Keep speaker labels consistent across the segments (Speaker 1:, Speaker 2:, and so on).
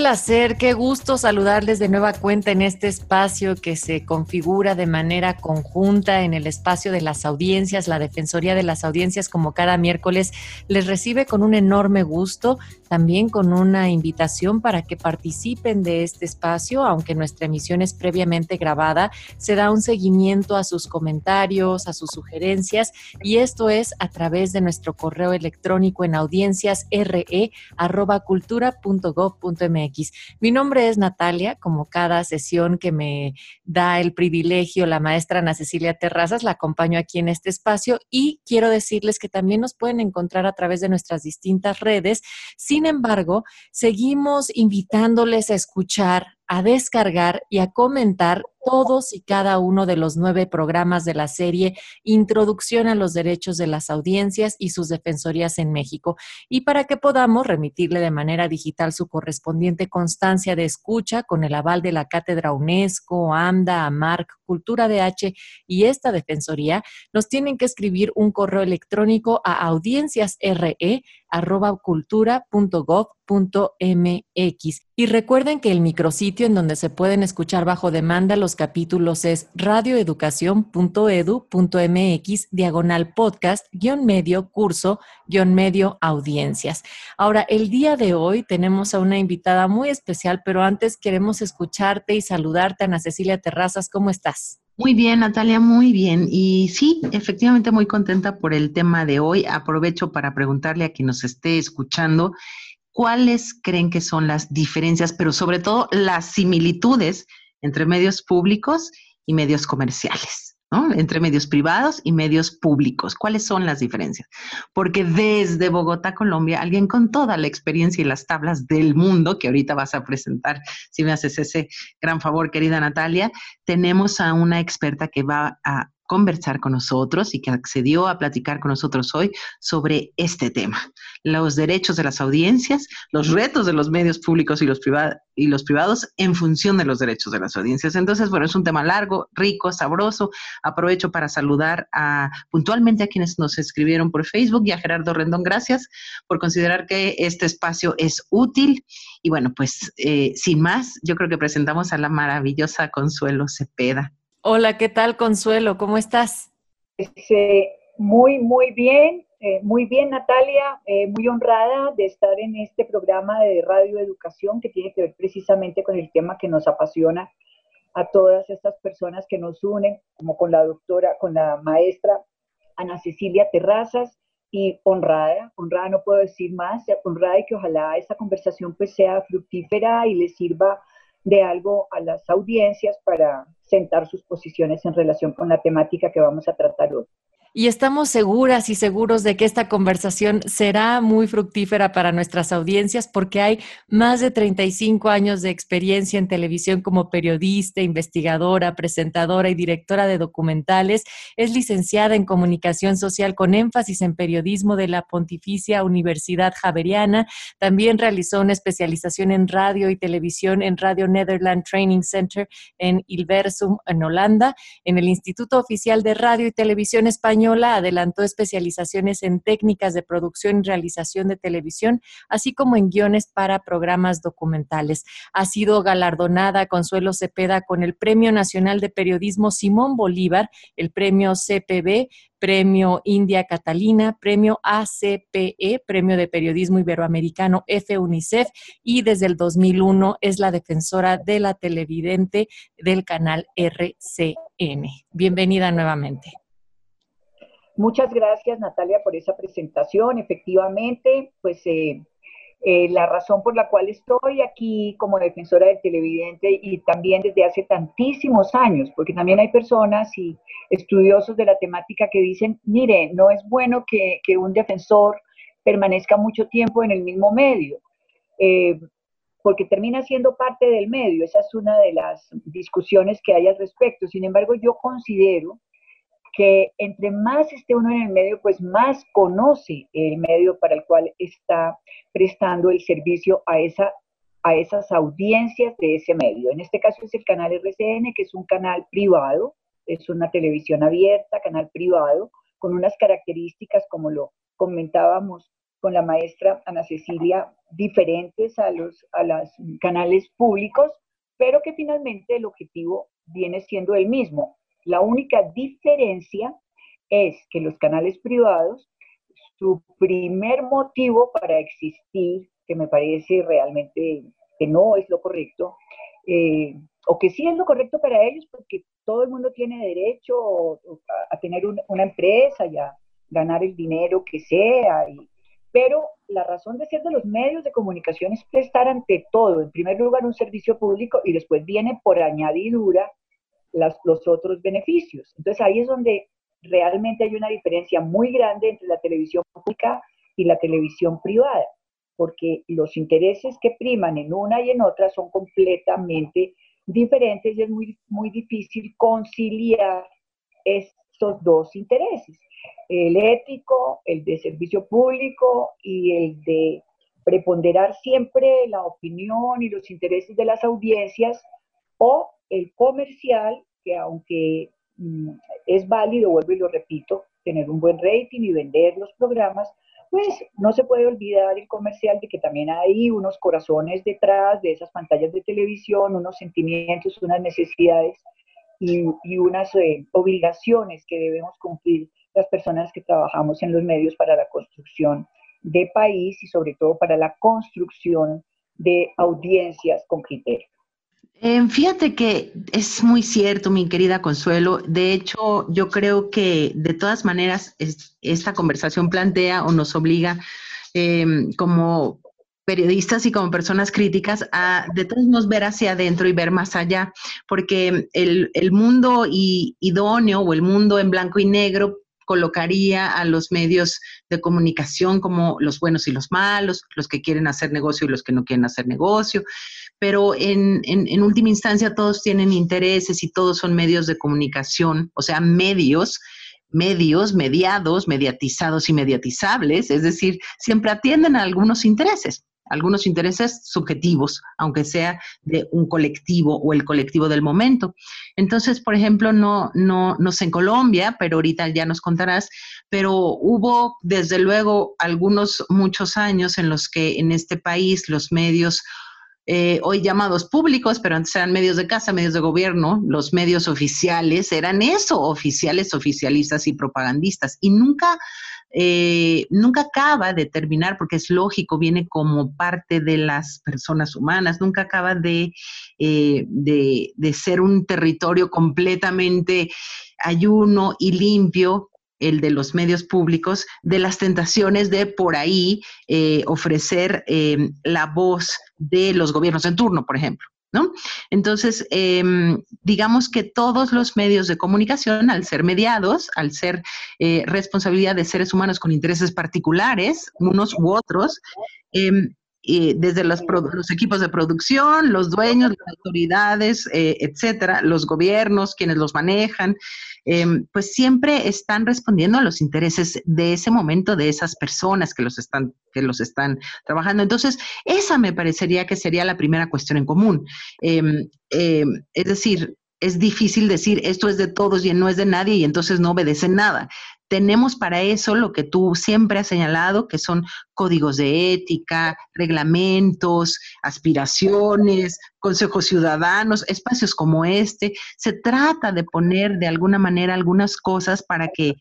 Speaker 1: Placer, qué gusto saludarles de nueva cuenta en este espacio que se configura de manera conjunta en el espacio de las audiencias. La Defensoría de las Audiencias, como cada miércoles, les recibe con un enorme gusto, también con una invitación para que participen de este espacio, aunque nuestra emisión es previamente grabada, se da un seguimiento a sus comentarios, a sus sugerencias, y esto es a través de nuestro correo electrónico en audienciasre.cultura.gov.mx Mi nombre es Natalia, como cada sesión que me da el privilegio la maestra Ana Cecilia Terrazas, la acompaño aquí en este espacio y quiero decirles que también nos pueden encontrar a través de nuestras distintas redes. Sin embargo, seguimos invitándoles a escuchar a descargar y a comentar todos y cada uno de los nueve programas de la serie Introducción a los Derechos de las Audiencias y sus Defensorías en México, y para que podamos remitirle de manera digital su correspondiente constancia de escucha con el aval de la Cátedra UNESCO, AMDA, AMARC, Cultura DH y esta Defensoría, nos tienen que escribir un correo electrónico a audienciasre.cultura.gov.mx. Y recuerden que el micrositio en donde se pueden escuchar bajo demanda los capítulos es radioeducación.edu.mx diagonal podcast guion medio curso guion medio audiencias. Ahora, el día de hoy tenemos a una invitada muy especial, pero antes queremos escucharte y saludarte, Ana Cecilia Terrazas. ¿Cómo estás?
Speaker 2: Muy bien, Natalia, muy bien. Y sí, efectivamente muy contenta por el tema de hoy. Aprovecho para preguntarle a quien nos esté escuchando cuáles creen que son las diferencias, pero sobre todo las similitudes entre medios públicos y medios comerciales, ¿no? Entre medios privados y medios públicos. ¿Cuáles son las diferencias? Porque desde Bogotá, Colombia, alguien con toda la experiencia y las tablas del mundo, que ahorita vas a presentar, si me haces ese gran favor, querida Natalia, tenemos a una experta que va a conversar con nosotros y que accedió a platicar con nosotros hoy sobre este tema, los derechos de las audiencias, los retos de los medios públicos y los, y los privados en función de los derechos de las audiencias. Entonces, bueno, es un tema largo, rico, sabroso. Aprovecho para saludar a, puntualmente a quienes nos escribieron por Facebook y a Gerardo Rendón, gracias por considerar que este espacio es útil. Y bueno, pues eh, sin más, yo creo que presentamos a la maravillosa Consuelo Cepeda.
Speaker 1: Hola, ¿qué tal, Consuelo? ¿Cómo estás?
Speaker 3: Este, muy, muy bien, eh, muy bien, Natalia, eh, muy honrada de estar en este programa de Radio Educación que tiene que ver precisamente con el tema que nos apasiona a todas estas personas que nos unen, como con la doctora, con la maestra Ana Cecilia Terrazas, y honrada, honrada no puedo decir más, honrada y que ojalá esta conversación pues sea fructífera y le sirva de algo a las audiencias para sentar sus posiciones en relación con la temática que vamos a tratar hoy
Speaker 1: y estamos seguras y seguros de que esta conversación será muy fructífera para nuestras audiencias porque hay más de 35 años de experiencia en televisión como periodista, investigadora, presentadora y directora de documentales. Es licenciada en comunicación social con énfasis en periodismo de la Pontificia Universidad Javeriana. También realizó una especialización en radio y televisión en Radio Netherland Training Center en Ilversum, en Holanda, en el Instituto Oficial de Radio y Televisión Española adelantó especializaciones en técnicas de producción y realización de televisión, así como en guiones para programas documentales. Ha sido galardonada Consuelo Cepeda con el Premio Nacional de Periodismo Simón Bolívar, el Premio CPB, Premio India Catalina, Premio ACPE, Premio de Periodismo Iberoamericano F UNICEF y desde el 2001 es la defensora de la televidente del canal RCN. Bienvenida nuevamente.
Speaker 3: Muchas gracias, Natalia, por esa presentación. Efectivamente, pues eh, eh, la razón por la cual estoy aquí como defensora del televidente y también desde hace tantísimos años, porque también hay personas y estudiosos de la temática que dicen, mire, no es bueno que, un defensor permanezca mucho tiempo en el mismo medio, eh, porque termina siendo parte del medio. Esa es una de las discusiones que hay al respecto. Sin embargo, yo considero que entre más esté uno en el medio, pues más conoce el medio para el cual está prestando el servicio a, esa, a esas audiencias de ese medio. En este caso es el canal RCN, que es un canal privado, es una televisión abierta, canal privado, con unas características, como lo comentábamos con la maestra Ana Cecilia, diferentes a los a los canales públicos, pero que finalmente el objetivo viene siendo el mismo, la única diferencia es que los canales privados, su primer motivo para existir, que me parece realmente que no es lo correcto, eh, o que sí es lo correcto para ellos, porque todo el mundo tiene derecho a, tener una empresa y a ganar el dinero que sea, pero la razón de ser de los medios de comunicación es prestar ante todo, en primer lugar, un servicio público y después viene por añadidura los otros beneficios. Entonces ahí es donde realmente hay una diferencia muy grande entre la televisión pública y la televisión privada, porque los intereses que priman en una y en otra son completamente diferentes y es muy, muy difícil conciliar estos dos intereses, el ético, el de servicio público y el de preponderar siempre la opinión y los intereses de las audiencias o el comercial, que aunque mm, es válido, vuelvo y lo repito, tener un buen rating y vender los programas, pues no se puede olvidar el comercial de que también hay unos corazones detrás de esas pantallas de televisión, unos sentimientos, unas necesidades y, unas eh, obligaciones que debemos cumplir las personas que trabajamos en los medios para la construcción de país y sobre todo para la construcción de audiencias con criterio.
Speaker 2: Em, fíjate que es muy cierto, mi querida Consuelo. De hecho, yo creo que de todas maneras esta conversación plantea o nos obliga em, como periodistas y como personas críticas a de todos modos ver hacia adentro y ver más allá, porque el, mundo idóneo o el mundo en blanco y negro colocaría a los medios de comunicación como los buenos y los malos, los que quieren hacer negocio y los que no quieren hacer negocio pero en, en, última instancia todos tienen intereses y todos son medios de comunicación, o sea, medios, medios mediados, mediatizados y mediatizables, es decir, siempre atienden a algunos intereses algunos intereses subjetivos, aunque sea de un colectivo o el colectivo del momento. Entonces, por ejemplo, no, no, no sé en Colombia, pero ahorita ya nos contarás, pero hubo desde luego algunos, muchos años en los que en este país los medios eh, hoy llamados públicos, pero antes eran medios de casa, medios de gobierno, los medios oficiales eran eso, oficiales, oficialistas y propagandistas. Y nunca, eh, nunca acaba de terminar, porque es lógico, viene como parte de las personas humanas, nunca acaba de, eh, de, de ser un territorio completamente ayuno y limpio el de los medios públicos, de las tentaciones de por ahí eh, ofrecer em, la voz de los gobiernos en turno, por ejemplo. ¿No? Entonces, em, digamos que todos los medios de comunicación, al ser mediados, al ser eh, responsabilidad de seres humanos con intereses particulares, unos u otros, em, desde los, equipos de producción, los dueños, las autoridades, eh, etcétera, los gobiernos, quienes los manejan, Em, pues siempre están respondiendo a los intereses de ese momento de esas personas que los están que los están trabajando. Entonces, esa me parecería que sería la primera cuestión en común. Em, em, es decir, es difícil decir esto es de todos y no es de nadie y entonces no obedecen nada tenemos para eso lo que tú siempre has señalado, que son códigos de ética, reglamentos, aspiraciones, consejos ciudadanos, espacios como este. Se trata de poner de alguna manera algunas cosas para que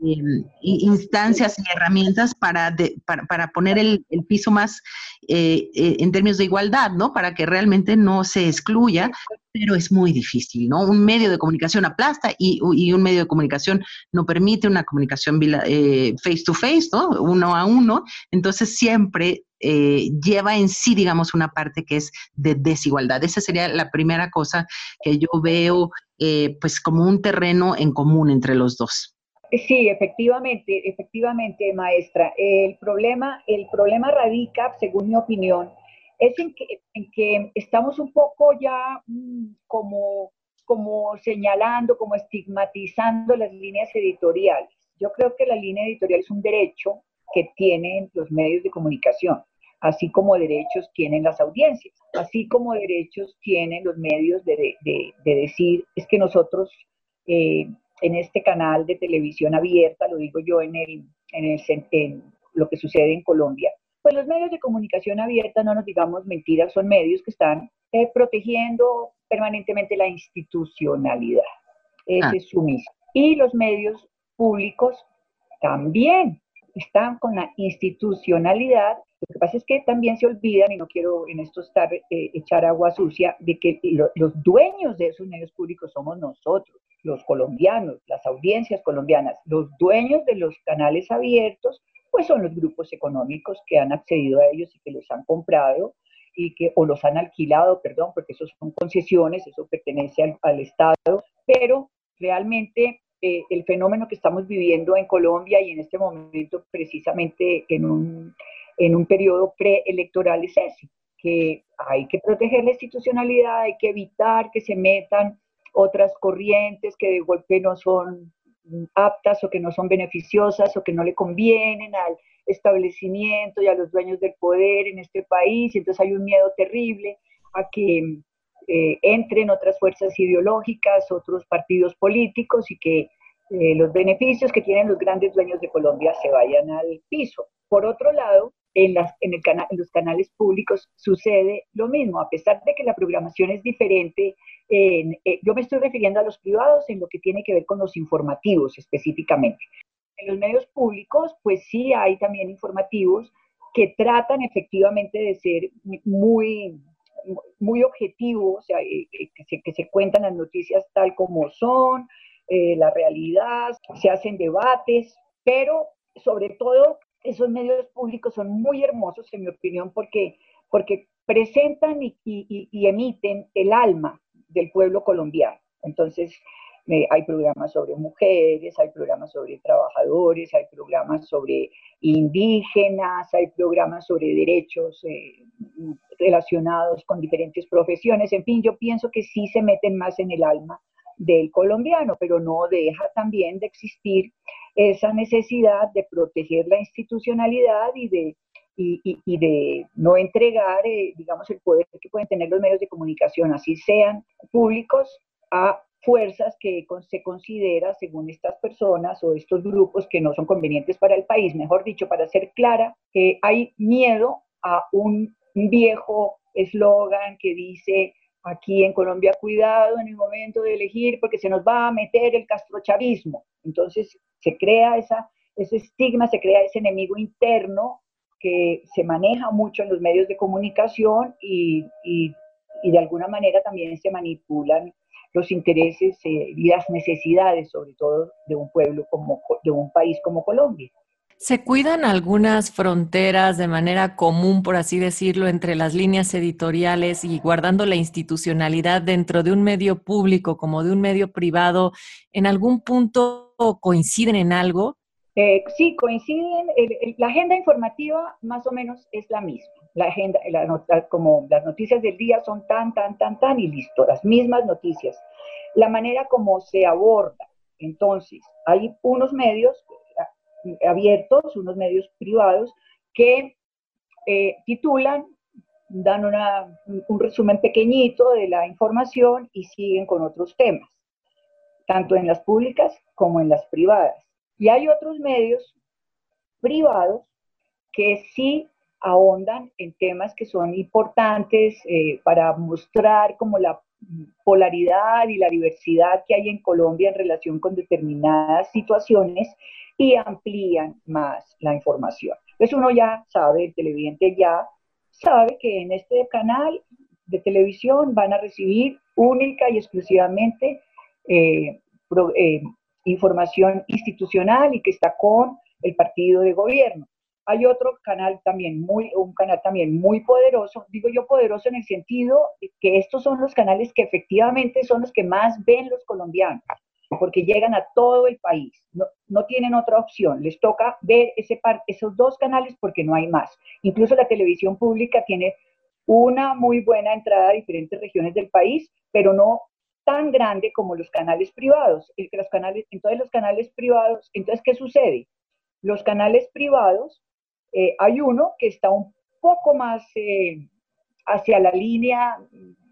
Speaker 2: Em, instancias y herramientas para, para, poner el, piso más eh, eh, en términos de igualdad, ¿no? Para que realmente no se excluya, pero es muy difícil, ¿no? Un medio de comunicación aplasta y, un medio de comunicación no permite una comunicación eh, face to face, ¿no? Uno a uno, entonces siempre lleva en sí, digamos, una parte que es de desigualdad. Esa sería la primera cosa que yo veo, pues, como un terreno en común entre los dos.
Speaker 3: Sí, efectivamente, efectivamente, maestra. El problema, el problema radica, según mi opinión, es en que, estamos un poco ya mm, como, como señalando, como estigmatizando las líneas editoriales. Yo creo que la línea editorial es un derecho que tienen los medios de comunicación, así como derechos tienen las audiencias, así como derechos tienen los medios de, decir, es que nosotros eh, en este canal de televisión abierta, lo digo yo en, el, en, el, en lo que sucede en Colombia, pues los medios de comunicación abierta, no nos digamos mentiras, son medios que están eh, protegiendo permanentemente la institucionalidad. Ese ah. es su misión. Y los medios públicos también están con la institucionalidad. Lo que pasa es que también se olvidan, y no quiero en esto estar eh, echar agua sucia, de que los dueños de esos medios públicos somos nosotros, los colombianos, las audiencias colombianas. Los dueños de los canales abiertos pues son los grupos económicos que han accedido a ellos y que los han comprado y que o los han alquilado, perdón, porque esos son concesiones, eso pertenece al, Estado, pero realmente eh, el fenómeno que estamos viviendo en Colombia y en este momento precisamente en un, en un periodo preelectoral es ese, que hay que proteger la institucionalidad, hay que evitar que se metan otras corrientes que de golpe no son aptas o que no son beneficiosas o que no le convienen al establecimiento y a los dueños del poder en este país. Entonces hay un miedo terrible a que eh, entren otras fuerzas ideológicas, otros partidos políticos y que eh, los beneficios que tienen los grandes dueños de Colombia se vayan al piso. Por otro lado, en, los canales públicos sucede lo mismo, a pesar de que la programación es diferente. Eh, yo me estoy refiriendo a los privados en lo que tiene que ver con los informativos específicamente. En los medios públicos, pues sí hay también informativos que tratan efectivamente de ser muy, muy objetivos, o sea, eh, eh, que, se, cuentan las noticias tal como son, la realidad, se hacen debates, pero sobre todo esos medios públicos son muy hermosos, en mi opinión, porque, porque presentan y, emiten el alma del pueblo colombiano. Entonces, eh, hay programas sobre mujeres, hay programas sobre trabajadores, hay programas sobre indígenas, hay programas sobre derechos eh, relacionados con diferentes profesiones. En fin, yo pienso que sí se meten más en el alma del colombiano, pero no deja también de existir esa necesidad de proteger la institucionalidad y de, y, de no entregar, eh, digamos, el poder que pueden tener los medios de comunicación, así sean públicos, a fuerzas que se considera, según estas personas o estos grupos, que no son convenientes para el país. Mejor dicho, para ser clara, que hay miedo a un viejo eslogan que dice aquí en Colombia, cuidado en el momento de elegir porque se nos va a meter el castrochavismo. Entonces se crea esa, ese estigma, se crea ese enemigo interno que se maneja mucho en los medios de comunicación y, y, de alguna manera también se manipulan los intereses eh, y las necesidades, sobre todo, de un pueblo como, de un país como Colombia.
Speaker 1: ¿Se cuidan algunas fronteras de manera común, por así decirlo, entre las líneas editoriales y guardando la institucionalidad dentro de un medio público como de un medio privado? ¿En algún punto coinciden en algo?
Speaker 3: Eh, sí, coinciden. la agenda informativa más o menos es la misma. La agenda, como las noticias del día son tan, tan, tan, tan y listo, las mismas noticias. La manera como se aborda. Entonces, hay unos medios abiertos, unos medios privados, que eh, titulan, dan un resumen pequeñito de la información y siguen con otros temas, tanto en las públicas como en las privadas. Y hay otros medios privados que sí ahondan en temas que son importantes eh, para mostrar como la polaridad y la diversidad que hay en Colombia en relación con determinadas situaciones y amplían más la información. Entonces uno ya sabe, el televidente ya sabe que en este canal de televisión van a recibir única y exclusivamente eh, eh, información institucional y que está con el partido de gobierno. Hay otro canal también muy, un canal también muy poderoso, digo yo poderoso en el sentido de que estos son los canales que efectivamente son los que más ven los colombianos. porque llegan a todo el país. No, no tienen otra opción. Les toca ver ese par, esos dos canales porque no hay más. Incluso la televisión pública tiene una muy buena entrada a diferentes regiones del país, pero no tan grande como los canales privados. Los canales, entonces los canales privados, entonces ¿qué sucede? Los canales privados, eh, hay uno que está un poco más eh, hacia la línea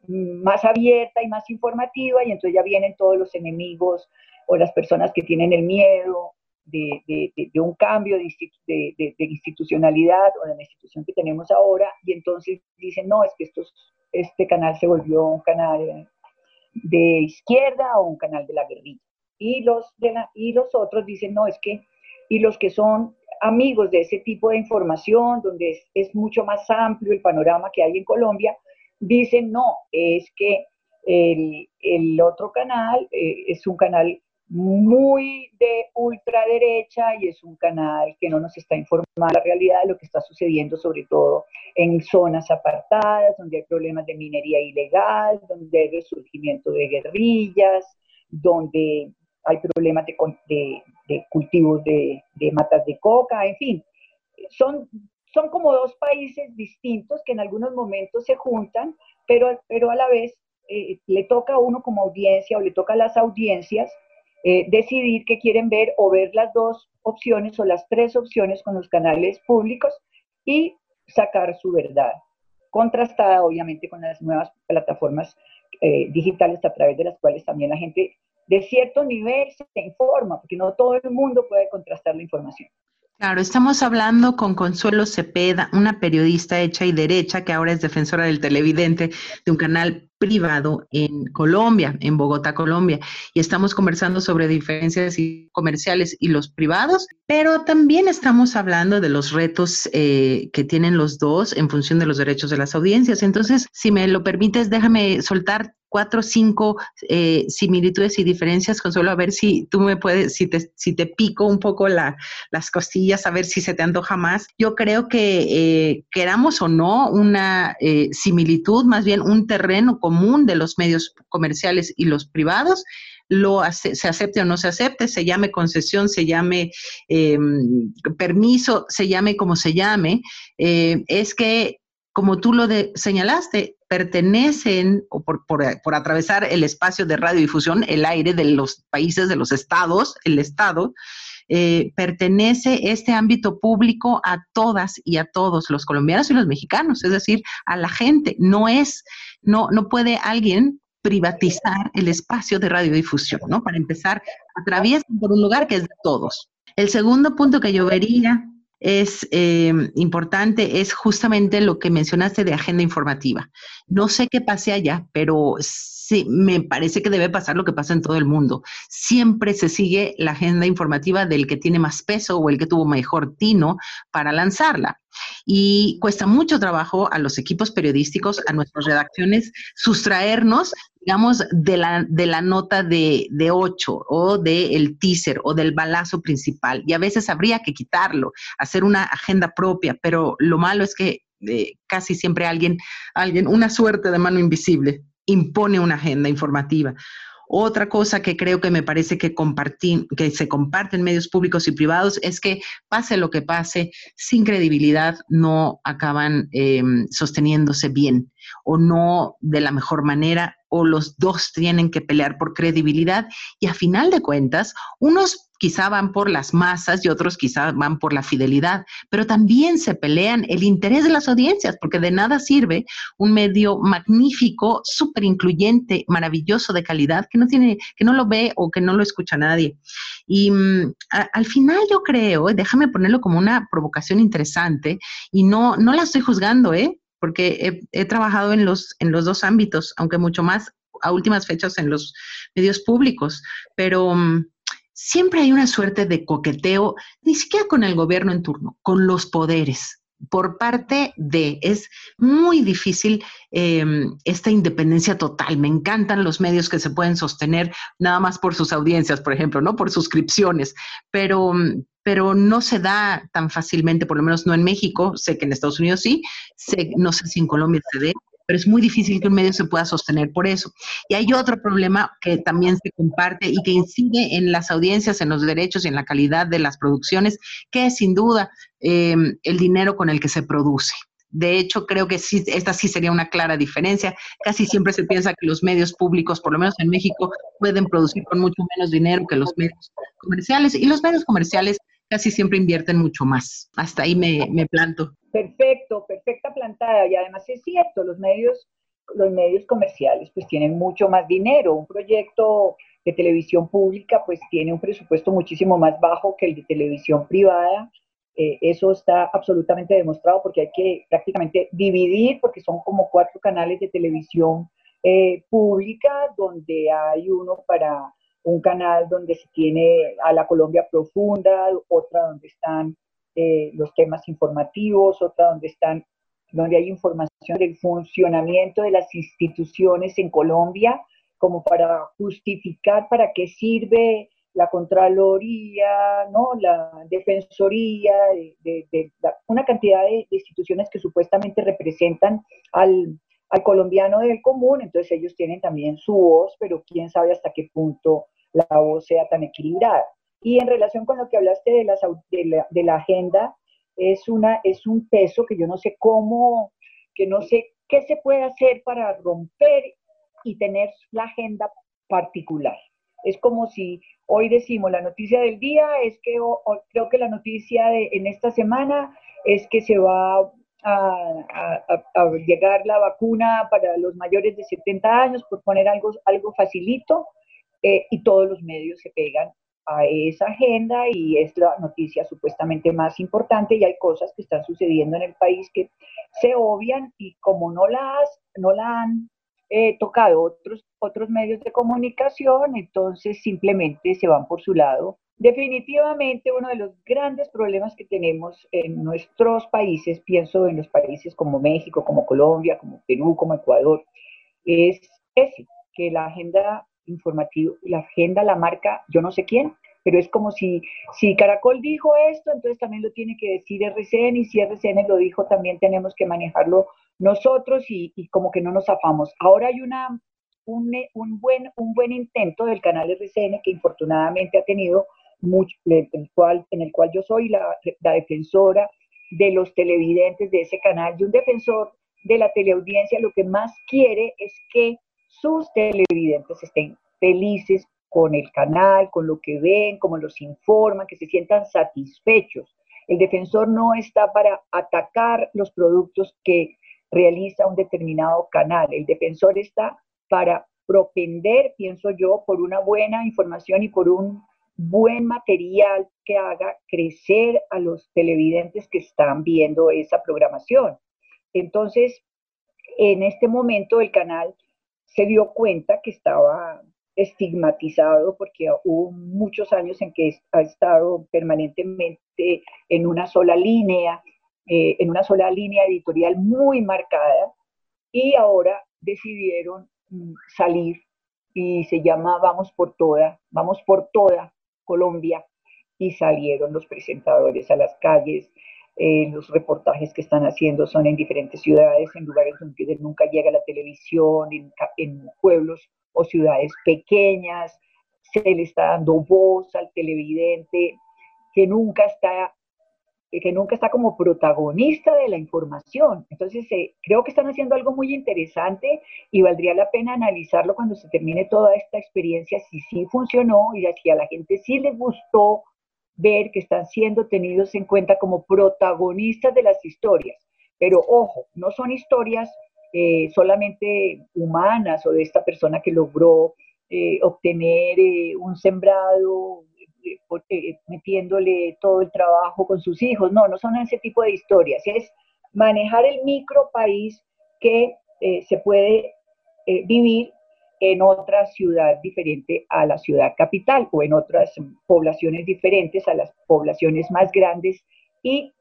Speaker 3: más abierta y más informativa y entonces ya vienen todos los enemigos o las personas que tienen el miedo de, un cambio de, institucionalidad o de la institución que tenemos ahora y entonces dicen, no, es que este canal se volvió un canal de izquierda o un canal de la guerrilla. Y los, de y los otros dicen, no, es que, y los que son amigos de ese tipo de información, donde es, mucho más amplio el panorama que hay en Colombia, dicen, no, es que el, otro canal eh, es un canal muy de ultraderecha y es un canal que no nos está informando la realidad de lo que está sucediendo, sobre todo en zonas apartadas, donde hay problemas de minería ilegal, donde hay resurgimiento de guerrillas, donde hay problemas de, de, cultivos de, matas de coca, en fin. Son, son como dos países distintos que en algunos momentos se juntan, pero, pero a la vez eh, le toca a uno como audiencia o le toca a las audiencias eh, decidir qué quieren ver o ver las dos opciones o las tres opciones con los canales públicos y sacar su verdad, contrastada obviamente con las nuevas plataformas eh, digitales a través de las cuales también la gente de cierto nivel se informa, porque no todo el mundo puede contrastar la información.
Speaker 2: Claro, estamos hablando con Consuelo Cepeda, una periodista hecha y derecha que ahora es defensora del televidente de un canal privado en Colombia, en Bogotá, Colombia. Y estamos conversando sobre diferencias comerciales y los privados, pero también estamos hablando de los retos eh, que tienen los dos en función de los derechos de las audiencias. Entonces, si me lo permites, déjame soltar cuatro o cinco eh, similitudes y diferencias, Consuelo, a ver si tú me puedes, si te, si te pico un poco la, las costillas, a ver si se te antoja más. Yo creo que eh, queramos o no una eh, similitud, más bien un terreno común de los medios comerciales y los privados, lo se acepte o no se acepte, se llame concesión, se llame em, permiso, se llame como se llame, es que como tú lo señalaste, pertenecen, o por, por, atravesar el espacio de radiodifusión, el aire de los países, de los estados, el estado, eh, pertenece este ámbito público a todas y a todos los colombianos y los mexicanos, es decir, a la gente. No es, no, no puede alguien privatizar el espacio de radiodifusión, ¿no? Para empezar, atraviesan por un lugar que es de todos. El segundo punto que yo vería es eh, importante es justamente lo que mencionaste de agenda informativa. No sé qué pase allá, pero sí, me parece que debe pasar lo que pasa en todo el mundo. Siempre se sigue la agenda informativa del que tiene más peso o el que tuvo mejor tino para lanzarla. Y cuesta mucho trabajo a los equipos periodísticos, a nuestras redacciones, sustraernos digamos, de la, de la nota de, de 8 o del teaser o del balazo principal. Y a veces habría que quitarlo, hacer una agenda propia, pero lo malo es que eh, casi siempre alguien, alguien, una suerte de mano invisible, impone una agenda informativa. Otra cosa que creo que me parece que, que se comparte en medios públicos y privados es que pase lo que pase, sin credibilidad no acaban em, sosteniéndose bien o no de la mejor manera los dos tienen que pelear por credibilidad y a final de cuentas, unos quizá van por las masas y otros quizá van por la fidelidad, pero también se pelean el interés de las audiencias, porque de nada sirve un medio magnífico, súper incluyente, maravilloso de calidad, que no tiene, que no lo ve o que no lo escucha nadie. Y mm, al final yo creo, déjame ponerlo como una provocación interesante, y no, no la estoy juzgando, ¿eh? Porque he, trabajado en los, en los dos ámbitos, aunque mucho más a últimas fechas en los medios públicos, pero mm, siempre hay una suerte de coqueteo, ni siquiera con el gobierno en turno, con los poderes. Por parte de, es muy difícil em, esta independencia total. Me encantan los medios que se pueden sostener nada más por sus audiencias, por ejemplo, no por suscripciones, pero, mm, pero no se da tan fácilmente, por lo menos no en México, sé que en Estados Unidos sí, sé, no sé si en Colombia se dé, pero es muy difícil que un medio se pueda sostener por eso. Y hay otro problema que también se comparte y que incide en las audiencias, en los derechos y en la calidad de las producciones, que es sin duda em, el dinero con el que se produce. De hecho, creo que sí, esta sí sería una clara diferencia. Casi siempre se piensa que los medios públicos, por lo menos en México, pueden producir con mucho menos dinero que los medios comerciales. Y los medios comerciales casi siempre invierten mucho más. Hasta ahí me, me planto.
Speaker 3: Perfecto, perfecta plantada. Y además es cierto, los medios, los medios comerciales pues tienen mucho más dinero. Un proyecto de televisión pública pues tiene un presupuesto muchísimo más bajo que el de televisión privada. Eh, eso está absolutamente demostrado porque hay que prácticamente dividir, porque son como cuatro canales de televisión eh, pública, donde hay uno para un canal donde se tiene a la Colombia profunda, otra donde están eh, los temas informativos, otra donde están donde hay información del funcionamiento de las instituciones en Colombia, como para justificar para qué sirve la Contraloría, ¿no? la Defensoría, de, una cantidad de, instituciones que supuestamente representan al, al colombiano del común, entonces ellos tienen también su voz, pero quién sabe hasta qué punto la voz sea tan equilibrada. Y en relación con lo que hablaste de, las, de, la, agenda, es, una, es un peso que yo no sé cómo, que no sé qué se puede hacer para romper y tener la agenda particular. Es como si hoy decimos la noticia del día, es que creo que la noticia de, en esta semana es que se va a, llegar la vacuna para los mayores de 70 años, por poner algo, algo facilito, eh, y todos los medios se pegan a esa agenda y es la noticia supuestamente más importante y hay cosas que están sucediendo en el país que se obvian y como no las no la han eh, tocado otros, otros medios de comunicación, entonces simplemente se van por su lado. Definitivamente uno de los grandes problemas que tenemos en nuestros países, pienso en los países como México, como Colombia, como Perú, como Ecuador, es ese, que la agenda informativo, la agenda la marca yo no sé quién, pero es como si, si Caracol dijo esto, entonces también lo tiene que decir RCN y si RCN lo dijo, también tenemos que manejarlo nosotros y, como que no nos afamos. Ahora hay una, un, un, buen, un buen intento del canal RCN que infortunadamente ha tenido mucho, el cual, en el cual yo soy la, la defensora de los televidentes de ese canal y un defensor de la teleaudiencia lo que más quiere es que sus televidentes estén felices con el canal, con lo que ven, cómo los informan, que se sientan satisfechos. El defensor no está para atacar los productos que realiza un determinado canal. El defensor está para propender, pienso yo, por una buena información y por un buen material que haga crecer a los televidentes que están viendo esa programación. Entonces, en este momento el canal se dio cuenta que estaba estigmatizado porque hubo muchos años en que ha estado permanentemente en una sola línea, eh, en una sola línea editorial muy marcada y ahora decidieron mm, salir y se llama Vamos por toda, vamos por toda Colombia y salieron los presentadores a las calles, eh, los reportajes que están haciendo son en diferentes ciudades, en lugares donde nunca llega la televisión, en, pueblos o ciudades pequeñas. Se le está dando voz al televidente que nunca está que nunca está como protagonista de la información. Entonces, eh, creo que están haciendo algo muy interesante y valdría la pena analizarlo cuando se termine toda esta experiencia, si sí funcionó y si a la gente sí les gustó ver que están siendo tenidos en cuenta como protagonistas de las historias. Pero ojo, no son historias eh, solamente humanas o de esta persona que logró eh, obtener eh, un sembrado metiéndole todo el trabajo con sus hijos. No, no son ese tipo de historias. Es manejar el micro país que se puede vivir en otra ciudad diferente a la ciudad capital o en otras poblaciones diferentes a las poblaciones más grandes y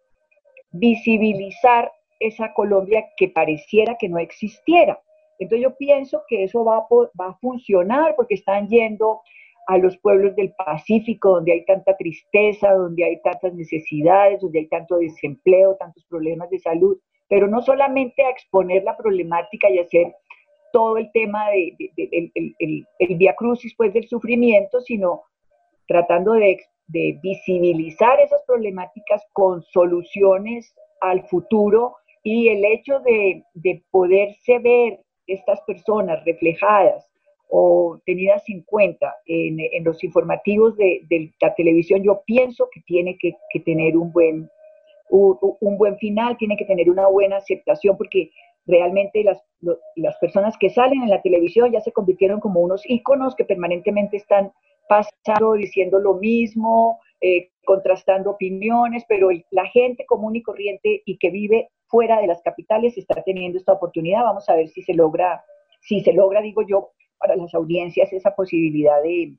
Speaker 3: visibilizar esa Colombia que pareciera que no existiera. Entonces yo pienso que eso va a, funcionar porque están yendo a los pueblos del Pacífico, donde hay tanta tristeza, donde hay tantas necesidades, donde hay tanto desempleo, tantos problemas de salud, pero no solamente a exponer la problemática y hacer todo el tema de, el, el, via crucis pues, del sufrimiento, sino tratando de, de visibilizar esas problemáticas con soluciones al futuro y el hecho de, de poderse ver estas personas reflejadas o tenidas en cuenta en, en los informativos de, de, la televisión, yo pienso que tiene que, que tener un buen, un, un, buen final, tiene que tener una buena aceptación, porque realmente las, las personas que salen en la televisión ya se convirtieron como unos íconos que permanentemente están pasando, diciendo lo mismo, eh, contrastando opiniones, pero la gente común y corriente y que vive fuera de las capitales está teniendo esta oportunidad. Vamos a ver si se logra, si se logra, digo yo, para las audiencias esa posibilidad de,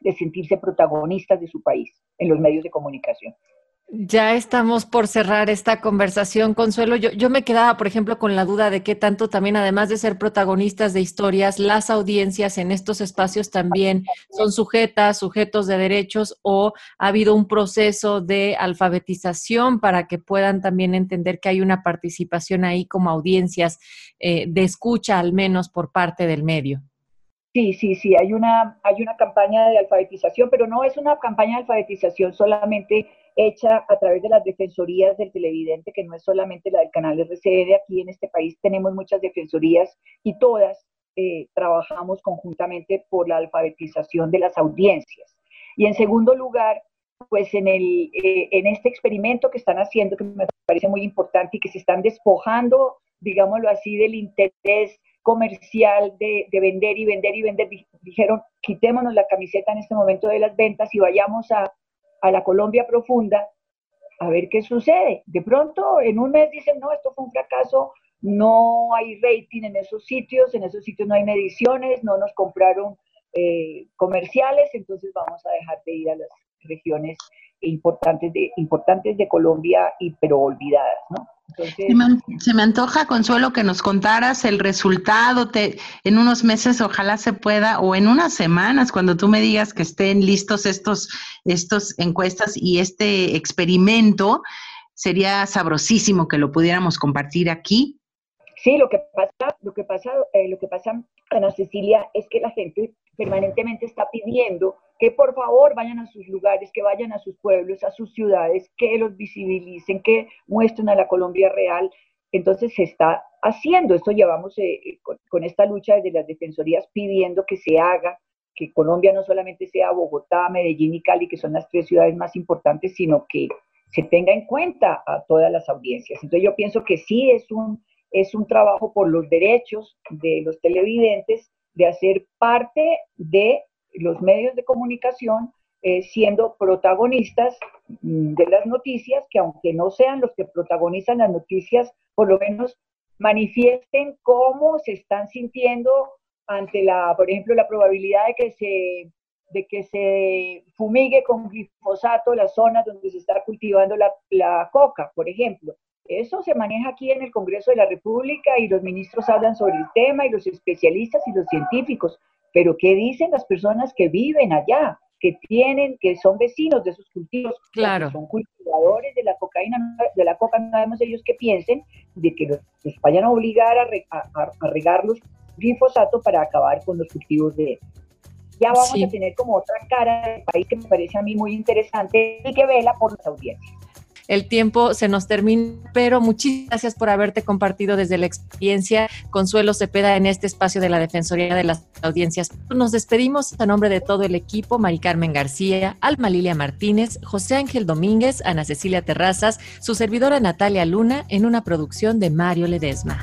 Speaker 3: de sentirse protagonistas de su país en los medios de comunicación.
Speaker 1: Ya estamos por cerrar esta conversación, Consuelo. Yo, yo, me quedaba, por ejemplo, con la duda de qué tanto también, además de ser protagonistas de historias, las audiencias en estos espacios también son sujetas, sujetos de derechos o ha habido un proceso de alfabetización para que puedan también entender que hay una participación ahí como audiencias eh, de escucha, al menos por parte del medio.
Speaker 3: Sí, sí, sí, hay una, hay una campaña de alfabetización, pero no es una campaña de alfabetización solamente hecha a través de las defensorías del televidente, que no es solamente la del canal RCN. Aquí en este país tenemos muchas defensorías y todas eh, trabajamos conjuntamente por la alfabetización de las audiencias. Y en segundo lugar, pues en, el, eh, en este experimento que están haciendo, que me parece muy importante y que se están despojando, digámoslo así, del interés comercial de, de, vender y vender y vender. Dijeron, quitémonos la camiseta en este momento de las ventas y vayamos a, a la Colombia profunda a ver qué sucede. De pronto, en un mes dicen, no, esto fue un fracaso, no hay rating en esos sitios, en esos sitios no hay mediciones, no nos compraron eh, comerciales, entonces vamos a dejar de ir a las regiones importantes de, importantes de Colombia, y, pero olvidadas, ¿no?
Speaker 2: se, me, antoja, Consuelo, que nos contaras el resultado. Te, en unos meses ojalá se pueda, o en unas semanas, cuando tú me digas que estén listos estos, estos encuestas y este experimento, sería sabrosísimo que lo pudiéramos compartir aquí.
Speaker 3: Sí, lo que pasa, lo que pasa, eh, lo que pasa, Ana Cecilia, es que la gente permanentemente está pidiendo que por favor vayan a sus lugares, que vayan a sus pueblos, a sus ciudades, que los visibilicen, que muestren a la Colombia real. Entonces se está haciendo, esto llevamos eh, eh, con, esta lucha desde las defensorías pidiendo que se haga, que Colombia no solamente sea Bogotá, Medellín y Cali, que son las tres ciudades más importantes, sino que se tenga en cuenta a todas las audiencias. Entonces yo pienso que sí es un, es un trabajo por los derechos de los televidentes, de hacer parte de los medios de comunicación eh, siendo protagonistas mm, de las noticias, que aunque no sean los que protagonizan las noticias, por lo menos manifiesten cómo se están sintiendo ante la, por ejemplo, la probabilidad de que se de que se fumigue con glifosato las zonas donde se está cultivando la, la coca, por ejemplo. Eso se maneja aquí en el Congreso de la República y los ministros hablan sobre el tema y los especialistas y los científicos, pero ¿qué dicen las personas que viven allá, que tienen, que son vecinos de esos cultivos,
Speaker 1: claro.
Speaker 3: que son cultivadores de la cocaína, de la coca, no sabemos ellos que piensen de que los, vayan a obligar a, a, regarlos glifosato para acabar con los cultivos de ya vamos a tener como otra cara del país que me parece a mí muy interesante y que vela por las audiencias
Speaker 1: el tiempo se nos termina, pero muchísimas gracias por haberte compartido desde la experiencia. Consuelo Cepeda en este espacio de la Defensoría de las Audiencias. Nos despedimos a nombre de todo el equipo, Mari Carmen García, Alma Lilia Martínez, José Ángel Domínguez, Ana Cecilia Terrazas, su servidora Natalia Luna, en una producción de Mario Ledesma.